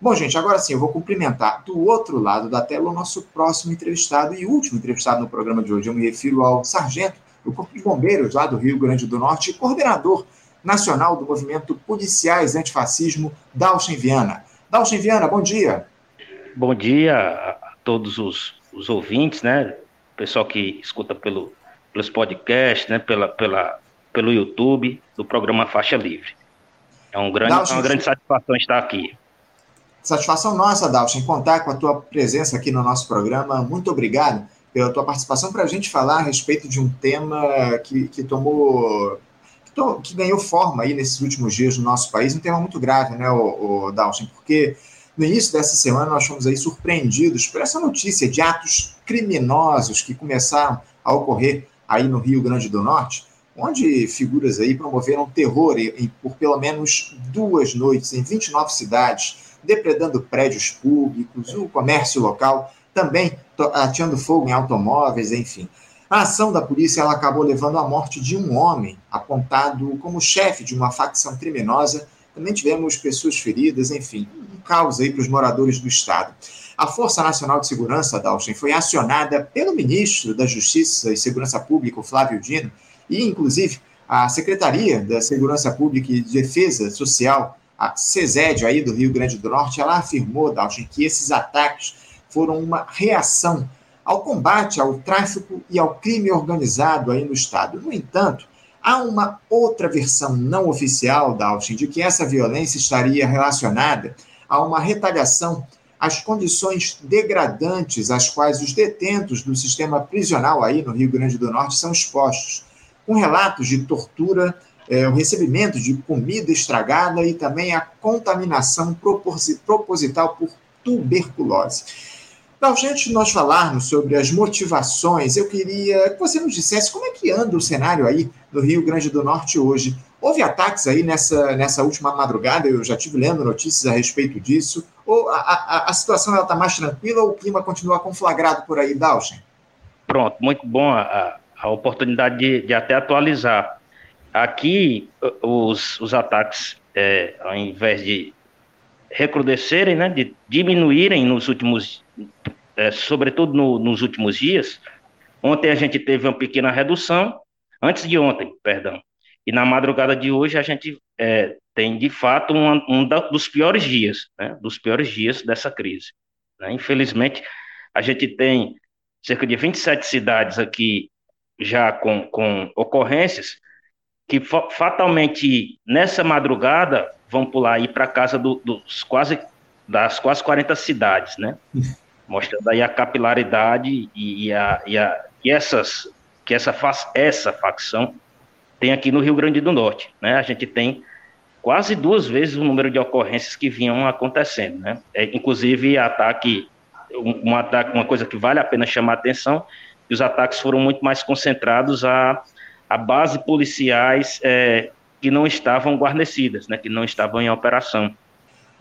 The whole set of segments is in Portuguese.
Bom, gente, agora sim, eu vou cumprimentar do outro lado da tela o nosso próximo entrevistado e último entrevistado no programa de hoje. Eu me refiro ao sargento do Corpo de Bombeiros lá do Rio Grande do Norte, coordenador nacional do movimento Policiais Antifascismo, Dalchen Viana. Dalchen Viana, bom dia. Bom dia a todos os, os ouvintes, né? Pessoal que escuta pelo, pelos podcasts, né? Pela, pela, pelo YouTube, do programa Faixa Livre. É um grande, é uma grande satisfação estar aqui. Satisfação nossa, Dalton, contar com a tua presença aqui no nosso programa. Muito obrigado pela tua participação para a gente falar a respeito de um tema que, que tomou. Que, ganhou forma aí nesses últimos dias no nosso país, um tema muito grave, né, o, o Dalton? Porque no início dessa semana nós fomos aí surpreendidos por essa notícia de atos criminosos que começaram a ocorrer aí no Rio Grande do Norte, onde figuras aí promoveram terror em, por pelo menos duas noites em 29 cidades depredando prédios públicos, o comércio local, também ateando fogo em automóveis, enfim. A ação da polícia ela acabou levando à morte de um homem, apontado como chefe de uma facção criminosa. Também tivemos pessoas feridas, enfim, um caos aí para os moradores do Estado. A Força Nacional de Segurança, Dalchen, foi acionada pelo ministro da Justiça e Segurança Pública, Flávio Dino, e, inclusive, a Secretaria da Segurança Pública e Defesa Social a CESED aí do Rio Grande do Norte, ela afirmou, Dalton, que esses ataques foram uma reação ao combate ao tráfico e ao crime organizado aí no estado. No entanto, há uma outra versão não oficial, Dalton, de que essa violência estaria relacionada a uma retaliação às condições degradantes às quais os detentos do sistema prisional aí no Rio Grande do Norte são expostos, com relatos de tortura é, o recebimento de comida estragada e também a contaminação proposital por tuberculose. Para a gente nós falarmos sobre as motivações, eu queria que você nos dissesse como é que anda o cenário aí no Rio Grande do Norte hoje. Houve ataques aí nessa, nessa última madrugada, eu já tive lendo notícias a respeito disso, ou a, a, a situação está mais tranquila ou o clima continua conflagrado por aí, Dalchen? Pronto, muito bom a, a oportunidade de, de até atualizar Aqui, os, os ataques, é, ao invés de recrudescerem, né, de diminuírem nos últimos, é, sobretudo no, nos últimos dias, ontem a gente teve uma pequena redução, antes de ontem, perdão, e na madrugada de hoje a gente é, tem, de fato, um, um dos piores dias, né, dos piores dias dessa crise. Né? Infelizmente, a gente tem cerca de 27 cidades aqui já com, com ocorrências, que fatalmente nessa madrugada vão pular aí para casa do, dos quase das quase 40 cidades, né? Mostrando aí a capilaridade e, e, a, e, a, e essas que essa essa facção tem aqui no Rio Grande do Norte, né? A gente tem quase duas vezes o número de ocorrências que vinham acontecendo, né? É, inclusive ataque um, um ataque uma coisa que vale a pena chamar a atenção, e os ataques foram muito mais concentrados a a base policiais é, que não estavam guarnecidas, né, que não estavam em operação.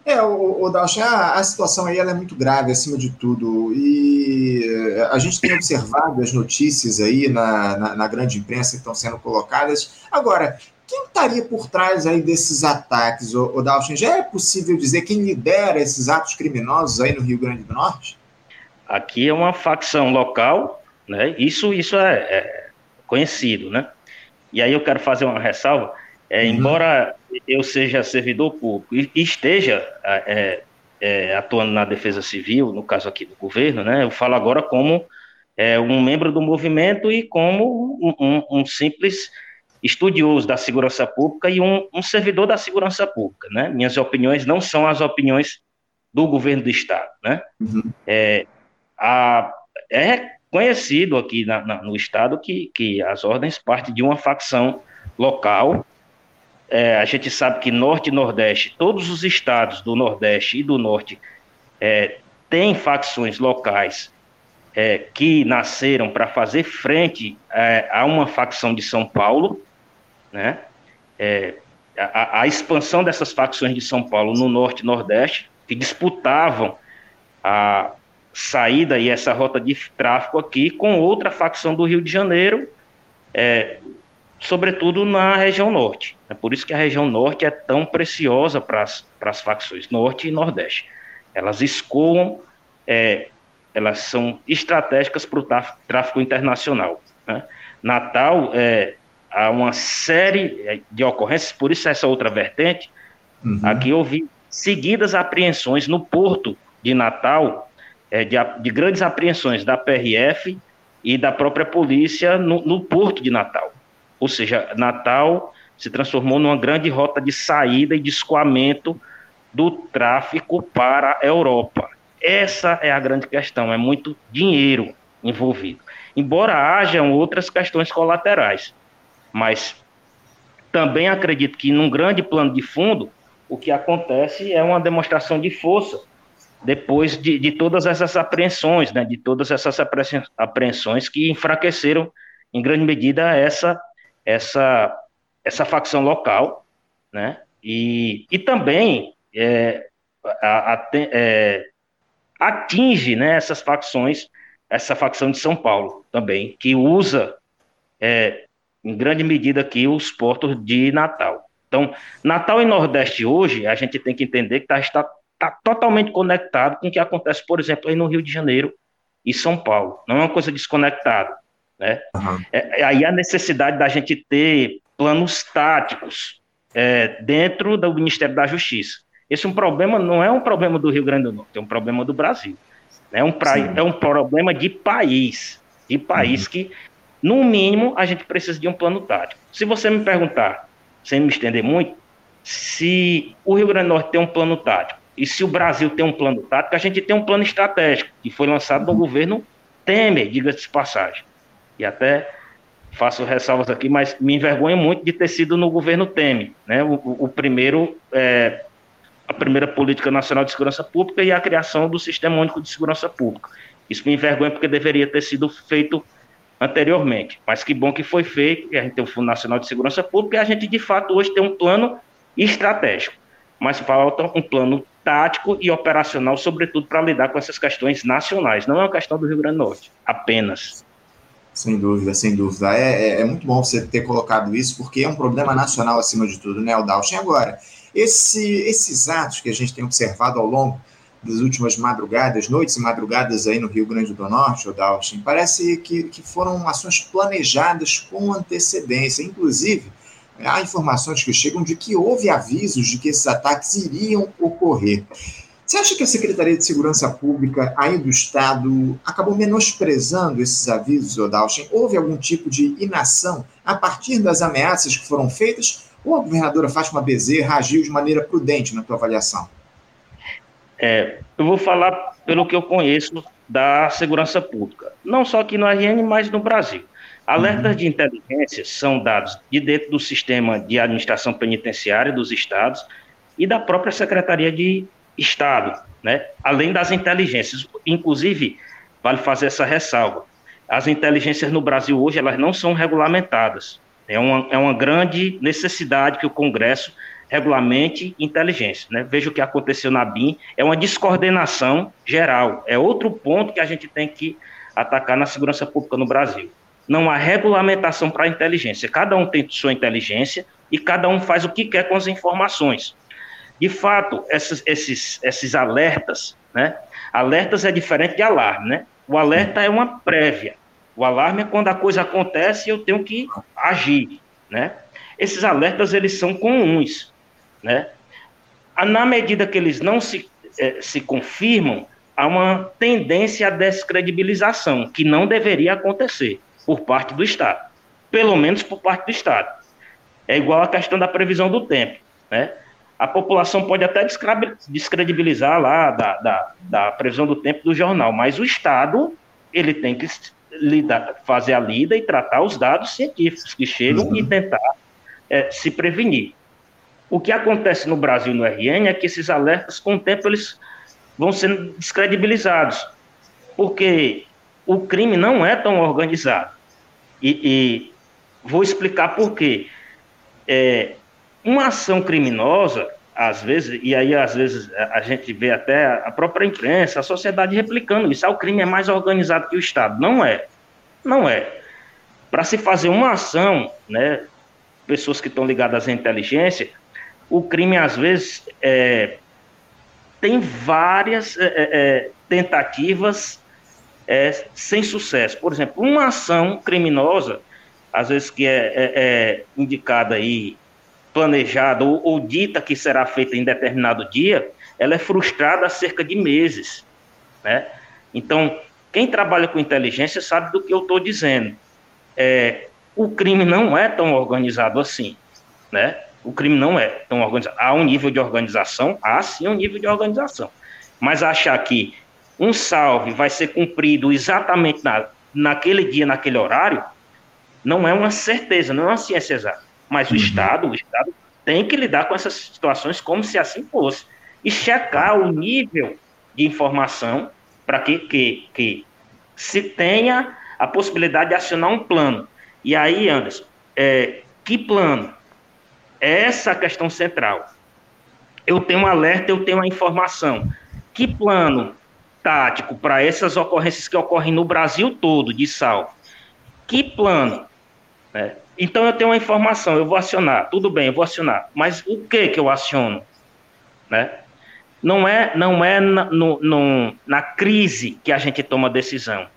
É, o, o a, a, situação aí é muito grave acima de tudo e eh, a gente tem observado as notícias aí na, na, na grande imprensa que estão sendo colocadas. Agora, quem estaria por trás aí desses ataques, o, o? Já é possível dizer quem lidera esses atos criminosos aí no Rio Grande do Norte? Aqui é uma facção local, né? Isso, isso é, é conhecido, né? E aí eu quero fazer uma ressalva. É, uhum. Embora eu seja servidor público e esteja é, é, atuando na defesa civil, no caso aqui do governo, né, eu falo agora como é, um membro do movimento e como um, um, um simples estudioso da segurança pública e um, um, servidor da segurança pública. Né? Minhas opiniões não são as opiniões do governo do Estado. Né? Uhum. É, a, é conhecido aqui na, na, no estado que, que as ordens partem de uma facção local. É, a gente sabe que Norte e Nordeste, todos os estados do Nordeste e do Norte é, têm facções locais é, que nasceram para fazer frente é, a uma facção de São Paulo, né? É, a, a, expansão dessas facções de São Paulo no Norte e Nordeste, que disputavam a, saída e essa rota de tráfico aqui com outra facção do Rio de Janeiro, é, sobretudo na região norte. É por isso que a região norte é tão preciosa para as facções norte e nordeste. Elas escoam, é, elas são estratégicas para o tráfico internacional. Né? Natal, é, há uma série é, de ocorrências, por isso essa outra vertente, uhum. aqui houve seguidas apreensões no porto de Natal, é, de, de, grandes apreensões da PRF e da própria polícia no, no porto de Natal. Ou seja, Natal se transformou numa grande rota de saída e de escoamento do tráfico para a Europa. Essa é a grande questão, é muito dinheiro envolvido. Embora hajam outras questões colaterais, mas também acredito que num grande plano de fundo, o que acontece é uma demonstração de força depois de, de todas essas apreensões, né, de todas essas apreensões que enfraqueceram em grande medida essa essa essa facção local, né? E, e também é, a, a, é, atinge né, essas facções, essa facção de São Paulo também, que usa é, em grande medida aqui os portos de Natal. Então, Natal e Nordeste hoje, a gente tem que entender que tá, está, está totalmente conectado com o que acontece, por exemplo, aí no Rio de Janeiro e São Paulo. Não é uma coisa desconectada. Né? Uhum. É, aí a necessidade da gente ter planos táticos é, dentro do Ministério da Justiça. Esse é um problema, não é um problema do Rio Grande do Norte, é um problema do Brasil. É um, pra, é um problema de país, de país uhum. que, no mínimo, a gente precisa de um plano tático. Se você me perguntar, sem me estender muito, se o Rio Grande do Norte tem um plano tático e se o Brasil tem um plano tático, a gente tem um plano estratégico que foi lançado no governo Temer, diga-se de passagem. E até faço ressalvas aqui, mas me envergonho muito de ter sido no governo Temer, né? O, o primeiro, é, a primeira política nacional de segurança pública e a criação do Sistema Único de Segurança Pública. Isso me envergonha porque deveria ter sido feito anteriormente. Mas que bom que foi feito, que a gente tem o Fundo Nacional de Segurança Pública e a gente, de fato, hoje tem um plano estratégico. Mas falta um plano tático e operacional, sobretudo para lidar com essas questões nacionais. Não é uma questão do Rio Grande do Norte, apenas. Sem dúvida, sem dúvida. É, é, é, muito bom você ter colocado isso, porque é um problema nacional acima de tudo, né, Aldalchen? Agora, esse, esses atos que a gente tem observado ao longo das últimas madrugadas, noites e madrugadas aí no Rio Grande do Norte, Aldalchen, parece que, que foram ações planejadas com antecedência. Inclusive, há informações que chegam de que houve avisos de que esses ataques iriam ocorrer. Você acha que a Secretaria de Segurança Pública aí do Estado acabou menosprezando esses avisos, Odalchen? Houve algum tipo de inação a partir das ameaças que foram feitas? Ou a governadora Fátima Bezerra agiu de maneira prudente na tua avaliação? É, eu vou falar pelo que eu conheço da segurança pública, não só aqui no RN, mas no Brasil. Alertas uhum. de inteligência são dados de dentro do sistema de administração penitenciária dos estados e da própria Secretaria de Estado, né? além das inteligências. Inclusive, vale fazer essa ressalva, as inteligências no Brasil hoje elas não são regulamentadas. É uma, é uma grande necessidade que o Congresso regulamente inteligência. Né? Veja o que aconteceu na BIM, é uma descoordenação geral. É outro ponto que a gente tem que atacar na segurança pública no Brasil. Não há regulamentação para a inteligência. Cada um tem sua inteligência e cada um faz o que quer com as informações. De fato, esses, esses, esses alertas, né? Alertas é diferente de alarme, né? O alerta é uma prévia. O alarme é quando a coisa acontece e eu tenho que agir, né? Esses alertas, eles são comuns, né? Na medida que eles não se, eh, se confirmam, há uma tendência à descredibilização, que não deveria acontecer por parte do Estado. Pelo menos por parte do Estado. É igual a questão da previsão do tempo, né? a população pode até descredibilizar lá da, da, da, previsão do tempo do jornal, mas o Estado ele tem que lidar, fazer a lida e tratar os dados científicos que chegam uhum. e tentar é, se prevenir. O que acontece no Brasil no RN é que esses alertas, com o tempo, eles vão sendo descredibilizados, porque o crime não é tão organizado. E, e vou explicar por quê. É, uma ação criminosa, às vezes, e aí às vezes a gente vê até a própria imprensa, a sociedade replicando isso, ah, o crime é mais organizado que o Estado. Não é. Não é. Para se fazer uma ação, né, pessoas que estão ligadas à inteligência, o crime às vezes é, tem várias é, é, tentativas é, sem sucesso. Por exemplo, uma ação criminosa, às vezes que é, é, é indicada aí, planejada ou, ou, dita que será feita em determinado dia, ela é frustrada há cerca de meses. Né? Então, quem trabalha com inteligência sabe do que eu estou dizendo. É, o crime não é tão organizado assim. Né? O crime não é tão organizado. Há um nível de organização, há sim um nível de organização. Mas achar que um salve vai ser cumprido exatamente na, naquele dia, naquele horário, não é uma certeza, não é uma ciência exata. Mas uhum. o Estado, o Estado tem que lidar com essas situações como se assim fosse. E checar o nível de informação para que, que, que se tenha a possibilidade de acionar um plano. E aí, Anderson, é, que plano? Essa é a questão central. Eu tenho um alerta, eu tenho uma informação. Que plano tático para essas ocorrências que ocorrem no Brasil todo de sal. Que plano? Né? Então eu tenho uma informação, eu vou acionar, tudo bem, eu vou acionar, mas o que que eu aciono? Né? Não é, não é na, no, no, na crise que a gente toma decisão,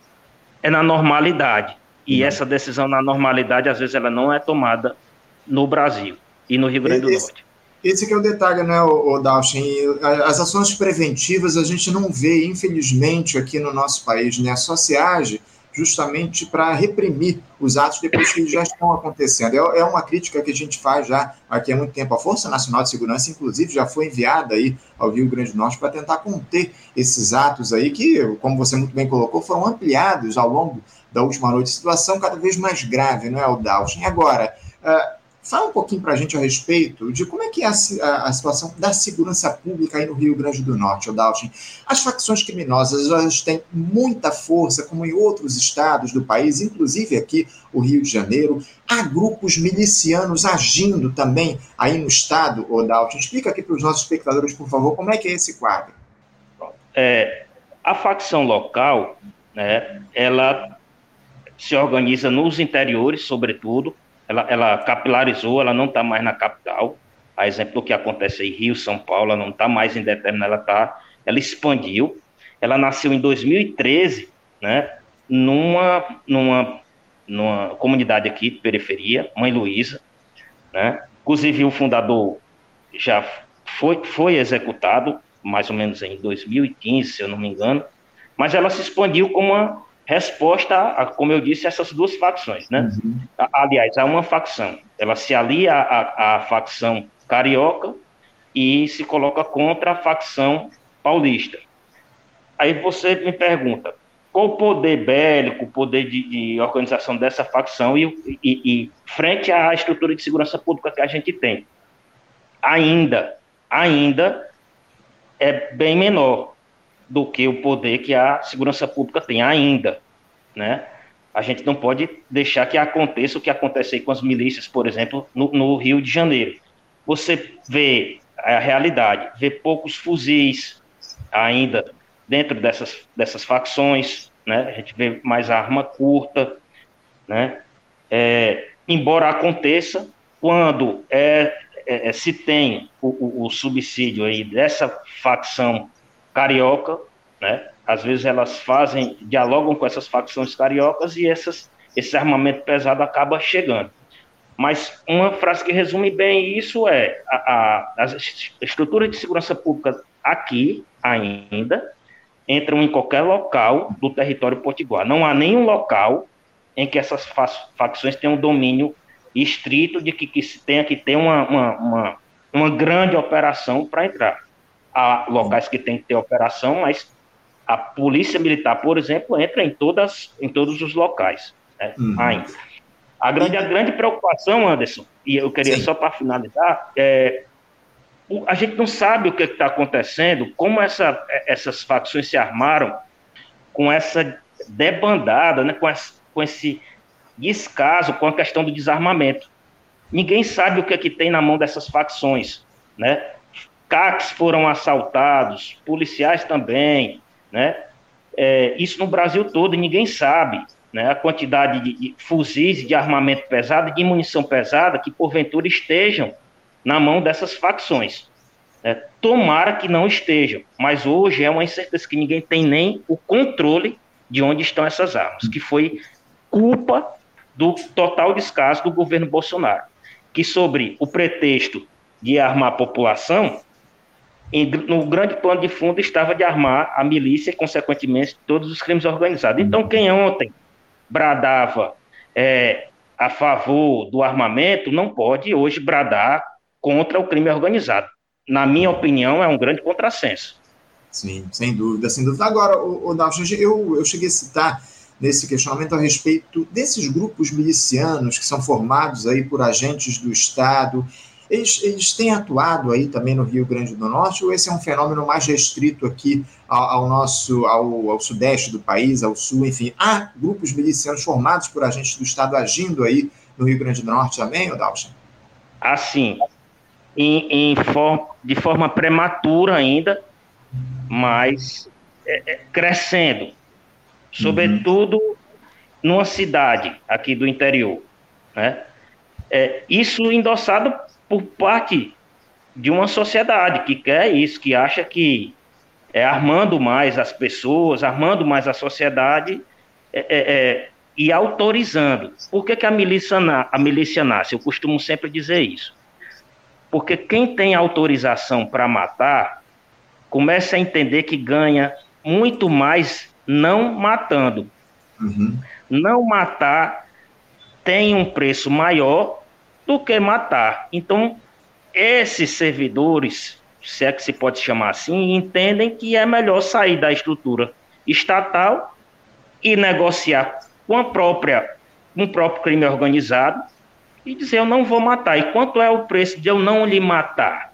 é na normalidade. E uhum. essa decisão na normalidade, às vezes, ela não é tomada no Brasil e no Rio Grande do Norte. Esse que é o detalhe, né, Dalshin? As ações preventivas a gente não vê, infelizmente, aqui no nosso país, né? Só se age justamente para reprimir os atos depois que já estão acontecendo. É, é, uma crítica que a gente faz já aqui há muito tempo. A Força Nacional de Segurança, inclusive, já foi enviada aí ao Rio Grande do Norte para tentar conter esses atos aí que, como você muito bem colocou, foram ampliados ao longo da última noite. Situação cada vez mais grave, não é, o Dalshin? Agora, uh, Fala um pouquinho para a gente a respeito de como é que é a, a, a, situação da segurança pública aí no Rio Grande do Norte, Odalchin. As facções criminosas elas têm muita força, como em outros estados do país, inclusive aqui o Rio de Janeiro. Há grupos milicianos agindo também aí no estado, Odalchin. Explica aqui para os nossos espectadores, por favor, como é que é esse quadro. É, a facção local, né, ela se organiza nos interiores, sobretudo, ela, ela capilarizou, ela não está mais na capital. A exemplo do que acontece em Rio, São Paulo, ela não está mais em determinado, ela tá, ela expandiu. Ela nasceu em 2013, né, numa, numa, numa comunidade aqui de periferia, Mãe Luísa, né? Inclusive o fundador já foi, foi executado, mais ou menos em 2015, se eu não me engano, mas ela se expandiu como uma resposta, a, como eu disse, essas duas facções, né? Uhum. Aliás, há uma facção, ela se alia à, à facção carioca e se coloca contra a facção paulista. Aí você me pergunta, qual o poder bélico, o poder de, de organização dessa facção e, e, e, frente à estrutura de segurança pública que a gente tem? Ainda, ainda é bem menor do que o poder que a segurança pública tem ainda, né? A gente não pode deixar que aconteça o que aconteceu com as milícias, por exemplo, no, no Rio de Janeiro. Você vê a realidade, vê poucos fuzis ainda dentro dessas, dessas facções, né? A gente vê mais arma curta, né? É, embora aconteça, quando é, é, é se tem o, o, o subsídio aí dessa facção carioca, né? Às vezes elas fazem, dialogam com essas facções cariocas e essas, esse armamento pesado acaba chegando. Mas uma frase que resume bem isso é a, a, as estruturas de segurança pública aqui ainda entram em qualquer local do território potiguar. Não há nenhum local em que essas facções tenham um domínio estrito de que, que se tenha que ter uma, uma, uma, uma grande operação para entrar há locais que tem que ter operação, mas a polícia militar, por exemplo, entra em todas, em todos os locais, né, uhum. ainda. A grande, a grande preocupação, Anderson, e eu queria Sim. só para finalizar, é, a gente não sabe o que está acontecendo, como essa, essas facções se armaram com essa debandada, né, com, essa, com esse descaso com a questão do desarmamento. Ninguém sabe o que, é que tem na mão dessas facções, né? CACs foram assaltados, policiais também, né? É, isso no Brasil todo, ninguém sabe né, a quantidade de, fuzis, de armamento pesado, de munição pesada que porventura estejam na mão dessas facções. Né? Tomara que não estejam, mas hoje é uma incerteza que ninguém tem nem o controle de onde estão essas armas, que foi culpa do total descaso do governo Bolsonaro, que sobre o pretexto de armar a população, no grande plano de fundo estava de armar a milícia e, consequentemente, todos os crimes organizados. Então, quem ontem bradava é, a favor do armamento não pode hoje bradar contra o crime organizado. Na minha opinião, é um grande contrassenso. Sim, sem dúvida, sem dúvida. Agora, o, o eu, eu cheguei a citar nesse questionamento a respeito desses grupos milicianos que são formados aí por agentes do Estado. Eles, eles têm atuado aí também no Rio Grande do Norte ou esse é um fenômeno mais restrito aqui ao, ao nosso, ao, ao, sudeste do país, ao sul, enfim? Há grupos milicianos formados por agentes do Estado agindo aí no Rio Grande do Norte também, Odalson? Assim, em, em de forma prematura ainda, mas é, é, crescendo, sobretudo uhum. numa cidade aqui do interior. Né? É, isso endossado por parte de uma sociedade que quer isso, que acha que é armando mais as pessoas, armando mais a sociedade é, é, é e autorizando. Por que, que a, milícia na, a milícia nasce? Eu costumo sempre dizer isso. Porque quem tem autorização para matar começa a entender que ganha muito mais não matando. Uhum. Não matar tem um preço maior do que matar. Então, esses servidores, se é que se pode chamar assim, entendem que é melhor sair da estrutura estatal e negociar com a própria, o próprio crime organizado e dizer eu não vou matar. E quanto é o preço de eu não lhe matar?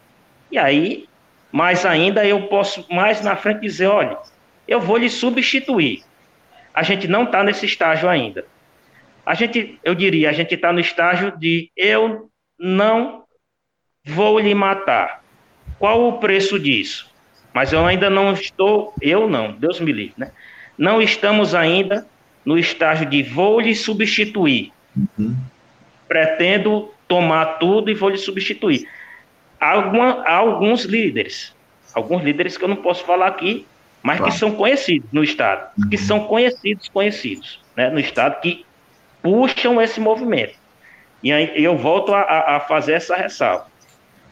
E aí mas ainda eu posso mais na frente dizer, olha, eu vou lhe substituir. A gente não está nesse estágio ainda. A gente, eu diria, a gente está no estágio de eu não vou lhe matar. Qual o preço disso? Mas eu ainda não estou, eu não, Deus me livre, né? Não estamos ainda no estágio de vou lhe substituir. Uhum. Pretendo tomar tudo e vou lhe substituir alguma, há alguns líderes, alguns líderes que eu não posso falar aqui, mas claro. que são conhecidos no Estado, uhum. que são conhecidos, conhecidos, né, no Estado, que puxam esse movimento. E eu volto a, a fazer essa ressalva.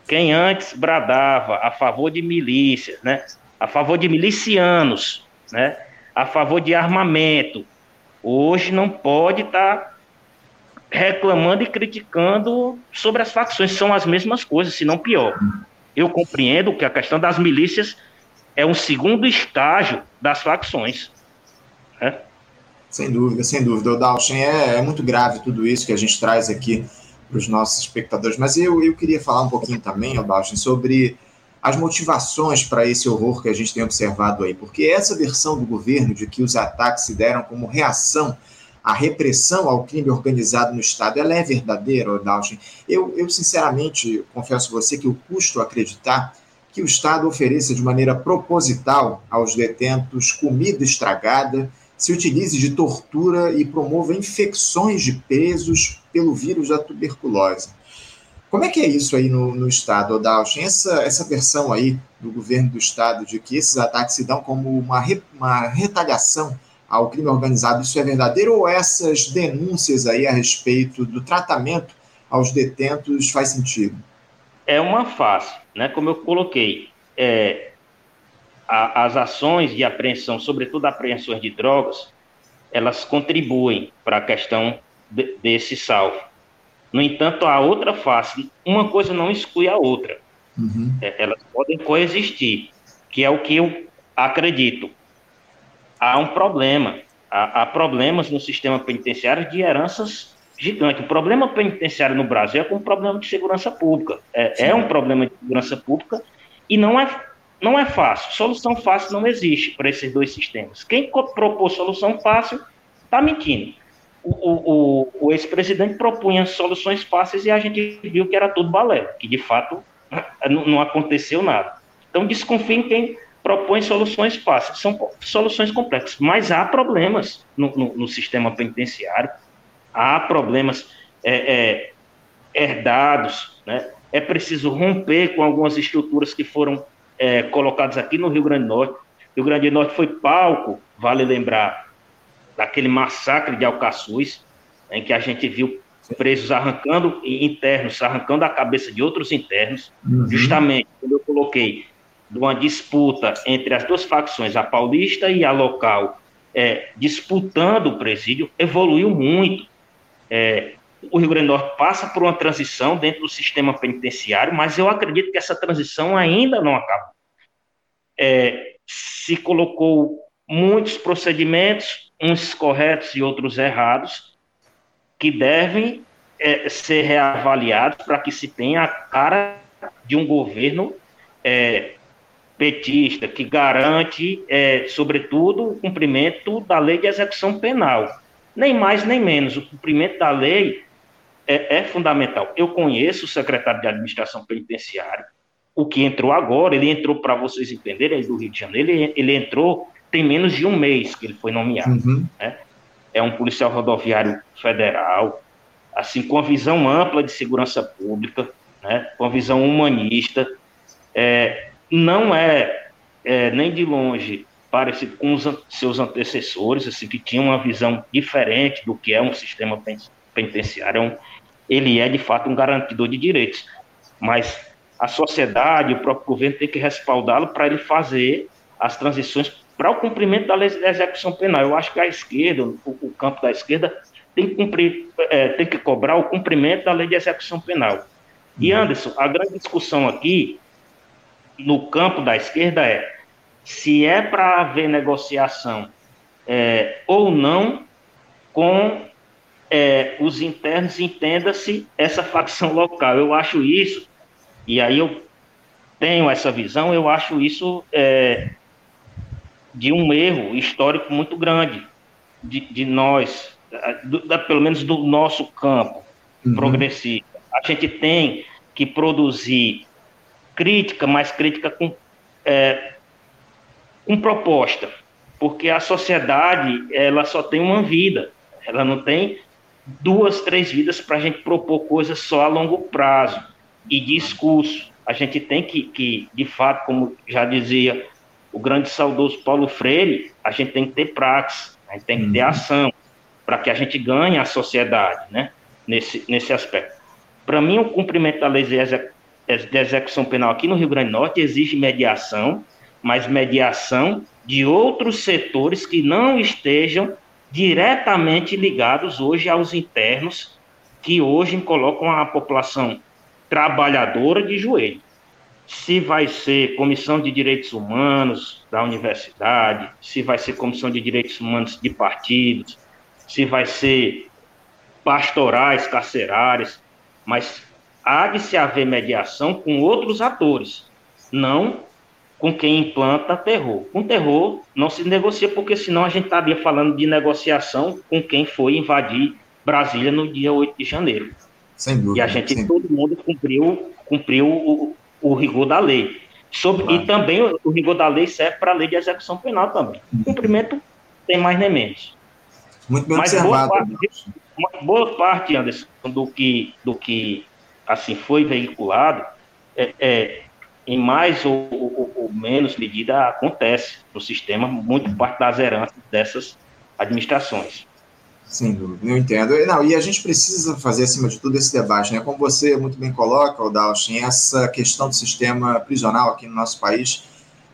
Quem antes bradava a favor de milícias, né, a favor de milicianos, né, a favor de armamento, hoje não pode estar tá reclamando e criticando sobre as facções. São as mesmas coisas, se não pior. Eu compreendo que a questão das milícias é um segundo estágio das facções. Né? Sem dúvida, sem dúvida. O Dalshin, é, é muito grave tudo isso que a gente traz aqui para os nossos espectadores. Mas eu, eu queria falar um pouquinho também, Dalshin, sobre as motivações para esse horror que a gente tem observado aí. Porque essa versão do governo de que os ataques se deram como reação a repressão ao crime organizado no Estado, ela é verdadeira, Odalgin? Eu, eu, sinceramente, confesso a você que eu custo acreditar que o Estado ofereça de maneira proposital aos detentos comida estragada, se utilize de tortura e promova infecções de presos pelo vírus da tuberculose. Como é que é isso aí no, no Estado, Odalgin? Essa, essa versão aí do governo do Estado de que esses ataques se dão como uma, re, uma retaliação ao crime organizado, isso é verdadeiro ou essas denúncias aí a respeito do tratamento aos detentos faz sentido? É uma face, né? Como eu coloquei, é, a, as ações de apreensão, sobretudo apreensões de drogas, elas contribuem para a questão de, desse salvo. No entanto, a outra face, uma coisa não exclui a outra. Uhum. É, elas podem coexistir, que é o que eu acredito há um problema. Há, há problemas no sistema penitenciário de heranças gigantes. O problema penitenciário no Brasil é com um problema de segurança pública. É, é, um problema de segurança pública e não é, não é fácil. Solução fácil não existe para esses dois sistemas. Quem propôs solução fácil está mentindo. O, o, o ex-presidente propunha soluções fáceis e a gente viu que era tudo balé, que de fato não, aconteceu nada. Então desconfie em quem propõe soluções fáceis, são soluções complexas, mas há problemas no, no, no sistema penitenciário, há problemas é, é, herdados, né? é preciso romper com algumas estruturas que foram é, colocadas aqui no Rio Grande do Norte. O Rio Grande do Norte foi palco, vale lembrar, daquele massacre de Alcaçuz, em que a gente viu presos arrancando internos, arrancando a cabeça de outros internos, uhum. justamente quando eu coloquei de uma disputa entre as duas facções, a paulista e a local, é, disputando o presídio, evoluiu muito. É, o Rio Grande do Norte passa por uma transição dentro do sistema penitenciário, mas eu acredito que essa transição ainda não acabou. É, se colocou muitos procedimentos, uns corretos e outros errados, que devem é, ser reavaliados para que se tenha a cara de um governo é, petista que garante, é, sobretudo, o cumprimento da lei de execução penal. Nem mais nem menos. O cumprimento da lei é, é fundamental. Eu conheço o secretário de Administração Penitenciária, o que entrou agora, ele entrou, para vocês entenderem, aí do Rio de Janeiro, ele, ele, entrou, tem menos de um mês que ele foi nomeado. Uhum. Né? É um policial rodoviário federal, assim, com a visão ampla de segurança pública, né? com a visão humanista, é, não é, é, nem de longe parecido com os seus antecessores, assim, que tinham uma visão diferente do que é um sistema penitenciário. É um, ele é, de fato, um garantidor de direitos. Mas a sociedade, o próprio governo tem que respaldá-lo para ele fazer as transições para o cumprimento da lei de execução penal. Eu acho que a esquerda, o, o campo da esquerda, tem que, cumprir, é, tem que cobrar o cumprimento da lei de execução penal. E, uhum. Anderson, a grande discussão aqui no campo da esquerda é se é para haver negociação é, ou não com é, os internos, entenda-se essa facção local. Eu acho isso, e aí eu tenho essa visão, eu acho isso é, de um erro histórico muito grande de, de nós, do, da, pelo menos do nosso campo uhum. progressista. A gente tem que produzir crítica, mas crítica com, é, com proposta, porque a sociedade ela só tem uma vida, ela não tem duas, três vidas para a gente propor coisas só a longo prazo e discurso. A gente tem que, que, de fato, como já dizia o grande saudoso Paulo Freire, a gente tem que ter prática, a gente tem que ter uhum. ação para que a gente ganhe a sociedade, né? Nesse, nesse aspecto. Para mim, o cumprimento da lei de execução penal aqui no Rio Grande do Norte exige mediação, mas mediação de outros setores que não estejam diretamente ligados hoje aos internos que hoje colocam a população trabalhadora de joelho. Se vai ser comissão de direitos humanos da universidade, se vai ser comissão de direitos humanos de partidos, se vai ser pastorais carcerárias, mas há de se haver mediação com outros atores, não com quem implanta terror. Com terror não se negocia, porque senão a gente estaria falando de negociação com quem foi invadir Brasília no dia 8 de janeiro. Sem dúvida. E a gente, todo mundo cumpriu, cumpriu o, o rigor da lei. Sobre, claro. E também o, o, rigor da lei serve para a lei de execução penal também. Uhum. Cumprimento tem mais nem menos. Muito bem Mas observado. Boa parte, boa parte, Anderson, do que, do que assim foi veiculado, é, é em mais ou, ou, ou, menos medida acontece no sistema, muito parte das heranças dessas administrações. Sem dúvida, eu entendo. Não, e a gente precisa fazer, acima de tudo, esse debate, né? Como você muito bem coloca, Dalshin, essa questão do sistema prisional aqui no nosso país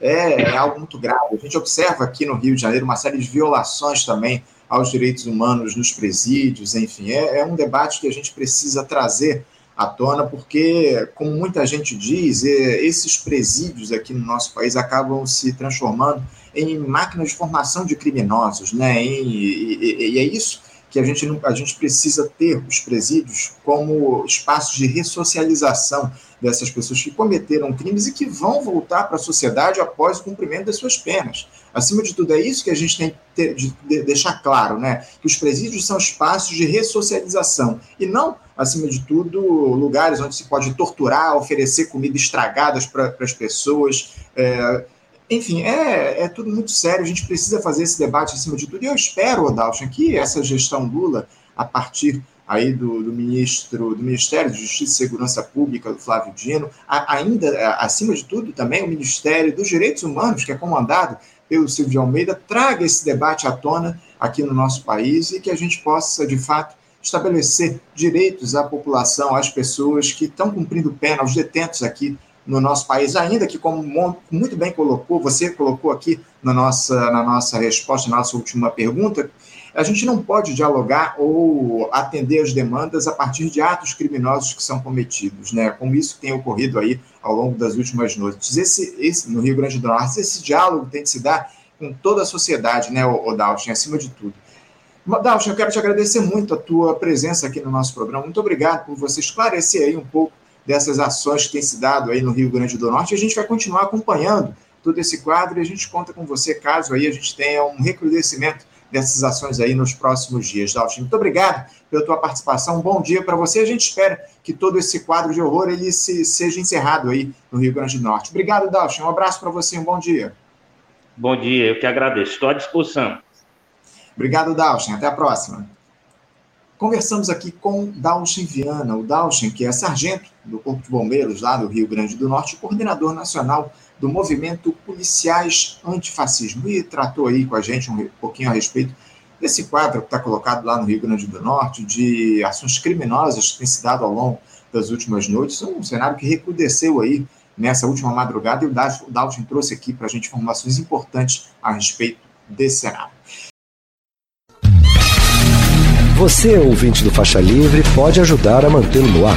é, é, algo muito grave. A gente observa aqui no Rio de Janeiro uma série de violações também aos direitos humanos nos presídios, enfim, é, é um debate que a gente precisa trazer à tona, porque, como muita gente diz, esses presídios aqui no nosso país acabam se transformando em máquinas de formação de criminosos, né? E, e, e é isso que a gente, a gente precisa ter os presídios como espaços de ressocialização dessas pessoas que cometeram crimes e que vão voltar para a sociedade após o cumprimento das suas penas. Acima de tudo, é isso que a gente tem que ter, de, de deixar claro, né? Que os presídios são espaços de ressocialização e não, acima de tudo, lugares onde se pode torturar, oferecer comida estragadas para as pessoas. É, enfim, é, é tudo muito sério, a gente precisa fazer esse debate acima de tudo, e eu espero, Odalson, que essa gestão Lula, a partir aí do, do, ministro do Ministério de Justiça e Segurança Pública, do Flávio Dino, a, ainda, acima de tudo, também o Ministério dos Direitos Humanos, que é comandado pelo Silvio de Almeida, traga esse debate à tona aqui no nosso país e que a gente possa, de fato, estabelecer direitos à população, às pessoas que estão cumprindo pena, aos detentos aqui no nosso país, ainda que, como muito bem colocou, você colocou aqui na nossa, na nossa resposta, na nossa última pergunta, a gente não pode dialogar ou atender as demandas a partir de atos criminosos que são cometidos, né? Como isso tem ocorrido aí ao longo das últimas noites. Esse, esse no Rio Grande do Norte, esse diálogo tem de se dar com toda a sociedade, né, Dalton, acima de tudo. Dalton, eu quero te agradecer muito a tua presença aqui no nosso programa. Muito obrigado por você esclarecer aí um pouco dessas ações que têm se dado aí no Rio Grande do Norte. A gente vai continuar acompanhando todo esse quadro e a gente conta com você caso aí a gente tenha um recrudescimento dessas ações aí nos próximos dias. Dalton, muito obrigado pela tua participação. Um bom dia para você. A gente espera que todo esse quadro de horror ele se, seja encerrado aí no Rio Grande do Norte. Obrigado, Dalton. Um abraço para você. Um bom dia. Bom dia, eu que agradeço. Estou à disposição. Obrigado, Dalton. Até a próxima. Conversamos aqui com Dalchen Viana, o Dalchen, que é sargento do Corpo de Bombeiros lá do Rio Grande do Norte, coordenador nacional do movimento Policiais Antifascismo, e tratou aí com a gente um pouquinho a respeito desse quadro que está colocado lá no Rio Grande do Norte, de ações criminosas que têm se dado ao longo das últimas noites, um cenário que recrudesceu aí nessa última madrugada, e o Dalton trouxe aqui para a gente informações importantes a respeito desse cenário. Você, ouvinte do Faixa Livre, pode ajudar a mantê-lo no ar.